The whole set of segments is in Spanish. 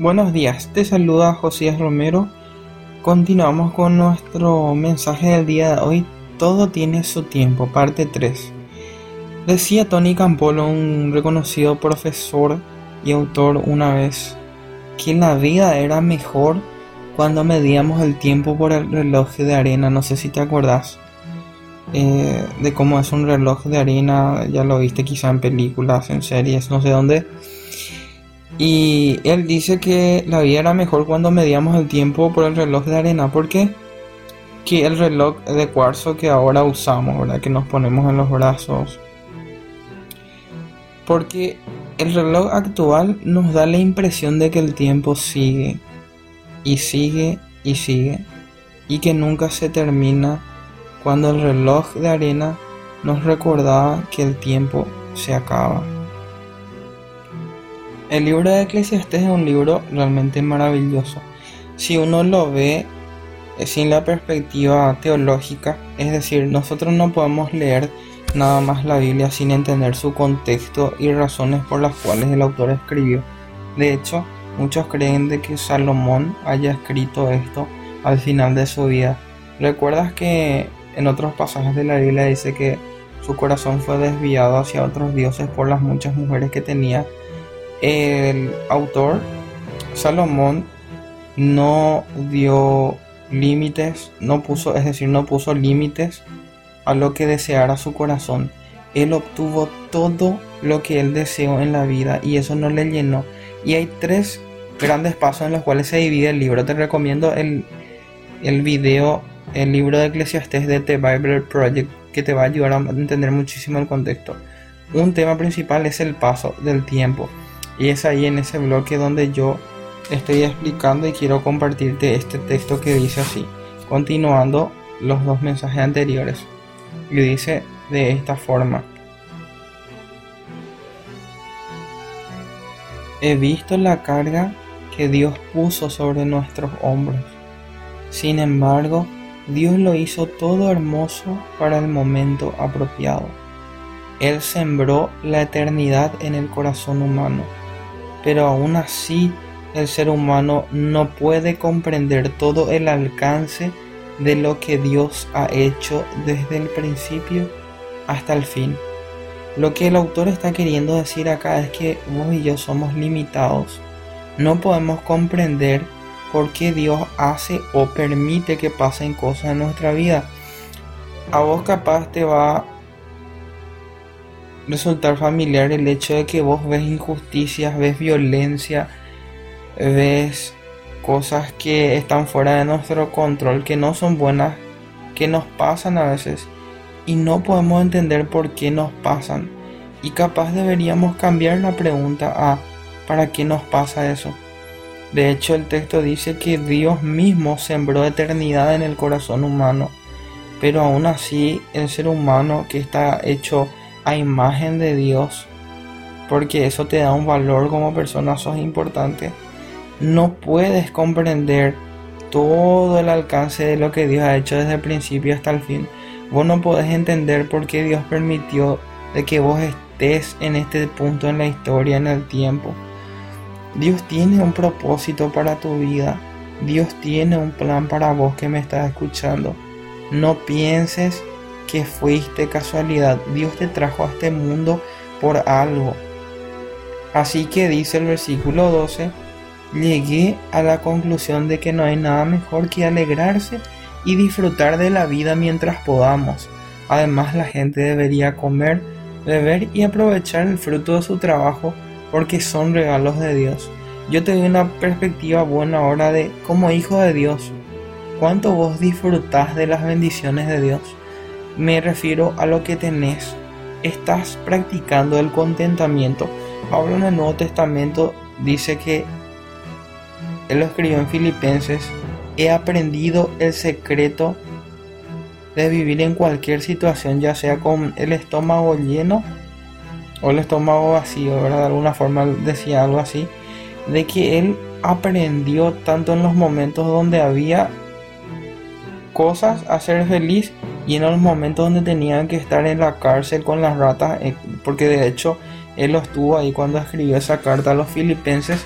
Buenos días, te saluda Josías Romero. Continuamos con nuestro mensaje del día de hoy. Todo tiene su tiempo, parte 3. Decía Tony Campolo, un reconocido profesor y autor una vez, que la vida era mejor cuando medíamos el tiempo por el reloj de arena. No sé si te acuerdas eh, de cómo es un reloj de arena. Ya lo viste quizá en películas, en series, no sé dónde y él dice que la vida era mejor cuando medíamos el tiempo por el reloj de arena. ¿Por qué? Que el reloj de cuarzo que ahora usamos, ¿verdad? Que nos ponemos en los brazos. Porque el reloj actual nos da la impresión de que el tiempo sigue y sigue y sigue y que nunca se termina cuando el reloj de arena nos recordaba que el tiempo se acaba. El libro de Eclesiastes es un libro realmente maravilloso. Si uno lo ve eh, sin la perspectiva teológica, es decir, nosotros no podemos leer nada más la Biblia sin entender su contexto y razones por las cuales el autor escribió. De hecho, muchos creen de que Salomón haya escrito esto al final de su vida. ¿Recuerdas que en otros pasajes de la Biblia dice que su corazón fue desviado hacia otros dioses por las muchas mujeres que tenía el autor Salomón no dio límites, no puso, es decir, no puso límites a lo que deseara su corazón. Él obtuvo todo lo que él deseó en la vida y eso no le llenó. Y hay tres grandes pasos en los cuales se divide el libro. Te recomiendo el, el video, el libro de Eclesiastes de The Bible Project, que te va a ayudar a entender muchísimo el contexto. Un tema principal es el paso del tiempo. Y es ahí en ese bloque donde yo estoy explicando y quiero compartirte este texto que dice así, continuando los dos mensajes anteriores. Y dice de esta forma. He visto la carga que Dios puso sobre nuestros hombros. Sin embargo, Dios lo hizo todo hermoso para el momento apropiado. Él sembró la eternidad en el corazón humano pero aún así el ser humano no puede comprender todo el alcance de lo que Dios ha hecho desde el principio hasta el fin. Lo que el autor está queriendo decir acá es que vos y yo somos limitados. No podemos comprender por qué Dios hace o permite que pasen cosas en nuestra vida. A vos capaz te va resultar familiar el hecho de que vos ves injusticias, ves violencia, ves cosas que están fuera de nuestro control, que no son buenas, que nos pasan a veces y no podemos entender por qué nos pasan. Y capaz deberíamos cambiar la pregunta a ¿para qué nos pasa eso? De hecho, el texto dice que Dios mismo sembró eternidad en el corazón humano, pero aún así el ser humano que está hecho a imagen de Dios, porque eso te da un valor como persona, sos importante, no puedes comprender todo el alcance de lo que Dios ha hecho desde el principio hasta el fin. Vos no podés entender por qué Dios permitió de que vos estés en este punto en la historia, en el tiempo. Dios tiene un propósito para tu vida. Dios tiene un plan para vos que me estás escuchando. No pienses que fuiste casualidad. Dios te trajo a este mundo por algo. Así que dice el versículo 12, llegué a la conclusión de que no hay nada mejor que alegrarse y disfrutar de la vida mientras podamos. Además la gente debería comer, beber y aprovechar el fruto de su trabajo porque son regalos de Dios. Yo te doy una perspectiva buena ahora de como hijo de Dios. ¿Cuánto vos disfrutás de las bendiciones de Dios? Me refiero a lo que tenés. Estás practicando el contentamiento. Pablo en el Nuevo Testamento dice que él lo escribió en Filipenses. He aprendido el secreto de vivir en cualquier situación, ya sea con el estómago lleno o el estómago vacío, ¿verdad? De alguna forma decía algo así, de que él aprendió tanto en los momentos donde había cosas a ser feliz y en los momentos donde tenían que estar en la cárcel con las ratas, eh, porque de hecho él lo estuvo ahí cuando escribió esa carta a los filipenses,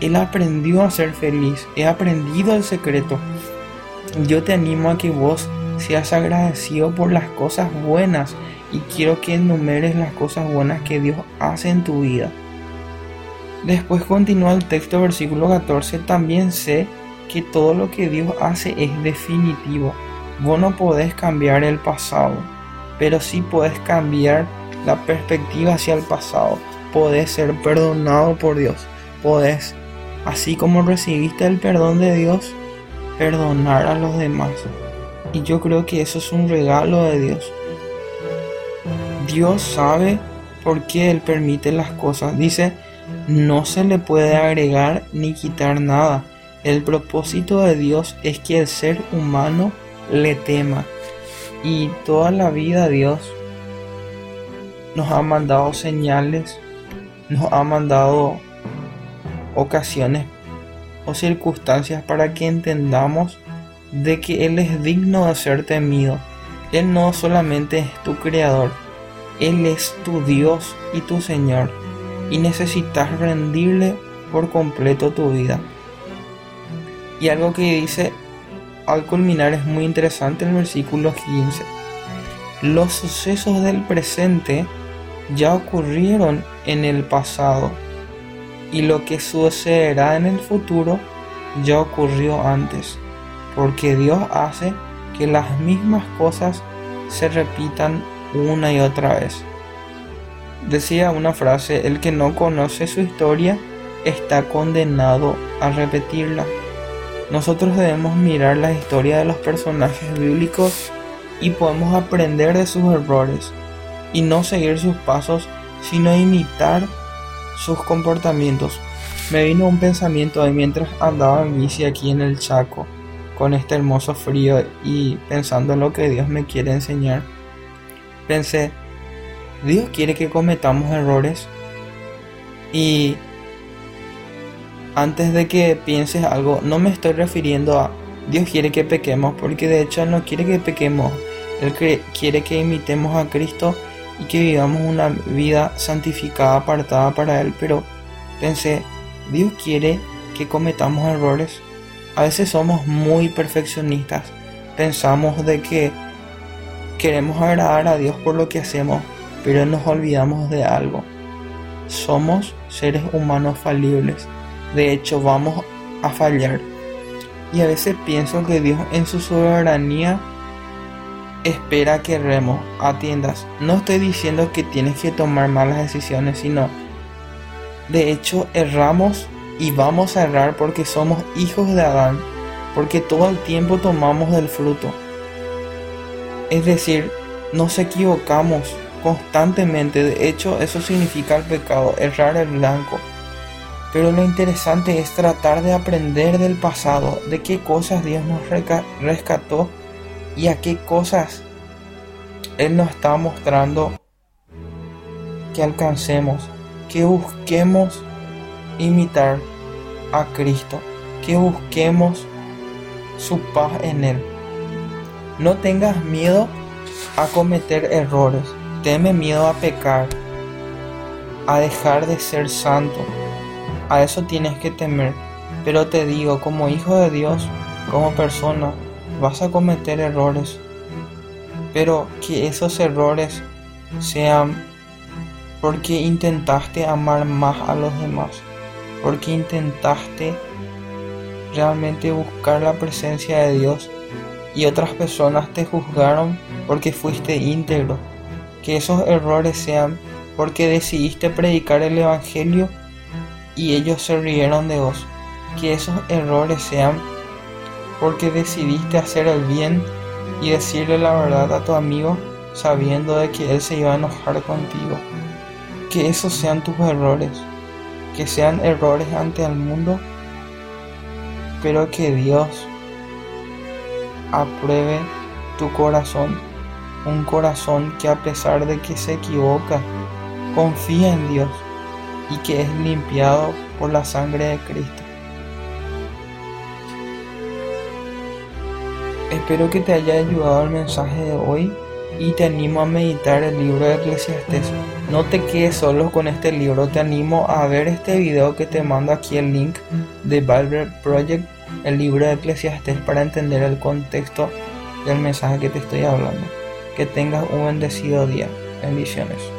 Él aprendió a ser feliz, he aprendido el secreto. Yo te animo a que vos seas agradecido por las cosas buenas y quiero que enumeres las cosas buenas que Dios hace en tu vida. Después continúa el texto versículo 14, también sé que todo lo que Dios hace es definitivo. Vos no podés cambiar el pasado, pero sí podés cambiar la perspectiva hacia el pasado. Podés ser perdonado por Dios. Podés, así como recibiste el perdón de Dios, perdonar a los demás. Y yo creo que eso es un regalo de Dios. Dios sabe por qué Él permite las cosas. Dice, no se le puede agregar ni quitar nada. El propósito de Dios es que el ser humano le tema. Y toda la vida Dios nos ha mandado señales, nos ha mandado ocasiones o circunstancias para que entendamos de que Él es digno de ser temido. Él no solamente es tu creador, Él es tu Dios y tu Señor y necesitas rendirle por completo tu vida. Y algo que dice al culminar es muy interesante en el versículo 15. Los sucesos del presente ya ocurrieron en el pasado y lo que sucederá en el futuro ya ocurrió antes, porque Dios hace que las mismas cosas se repitan una y otra vez. Decía una frase, el que no conoce su historia está condenado a repetirla. Nosotros debemos mirar la historia de los personajes bíblicos y podemos aprender de sus errores y no seguir sus pasos, sino imitar sus comportamientos. Me vino un pensamiento de mientras andaba en bici aquí en el Chaco, con este hermoso frío y pensando en lo que Dios me quiere enseñar. Pensé, Dios quiere que cometamos errores y antes de que pienses algo, no me estoy refiriendo a Dios quiere que pequemos, porque de hecho no quiere que pequemos, Él quiere que imitemos a Cristo y que vivamos una vida santificada, apartada para Él, pero pensé, Dios quiere que cometamos errores. A veces somos muy perfeccionistas, pensamos de que queremos agradar a Dios por lo que hacemos, pero nos olvidamos de algo. Somos seres humanos falibles. De hecho, vamos a fallar. Y a veces pienso que Dios en su soberanía espera que remo, atiendas. No estoy diciendo que tienes que tomar malas decisiones, sino de hecho erramos y vamos a errar porque somos hijos de Adán, porque todo el tiempo tomamos del fruto. Es decir, nos equivocamos constantemente. De hecho, eso significa el pecado, errar el blanco. Pero lo interesante es tratar de aprender del pasado, de qué cosas Dios nos rescató y a qué cosas Él nos está mostrando que alcancemos, que busquemos imitar a Cristo, que busquemos su paz en Él. No tengas miedo a cometer errores, teme miedo a pecar, a dejar de ser santo. A eso tienes que temer. Pero te digo, como hijo de Dios, como persona, vas a cometer errores. Pero que esos errores sean porque intentaste amar más a los demás. Porque intentaste realmente buscar la presencia de Dios y otras personas te juzgaron porque fuiste íntegro que esos errores sean porque decidiste predicar el Evangelio y ellos se rieron de vos. Que esos errores sean porque decidiste hacer el bien y decirle la verdad a tu amigo sabiendo de que él se iba a enojar contigo. Que esos sean tus errores, que sean errores ante el mundo, pero que Dios apruebe tu corazón un corazón que a pesar de que se equivoca, confía en Dios y que es limpiado por la sangre de Cristo. Espero que te haya ayudado el mensaje de hoy y te animo a meditar el libro de Eclesiastes No te quedes solo con este libro, te animo a ver este video que te mando aquí el link de Bible Project, el libro de Eclesiastes, para entender el contexto del mensaje que te estoy hablando. Que tengas un bendecido día. Bendiciones.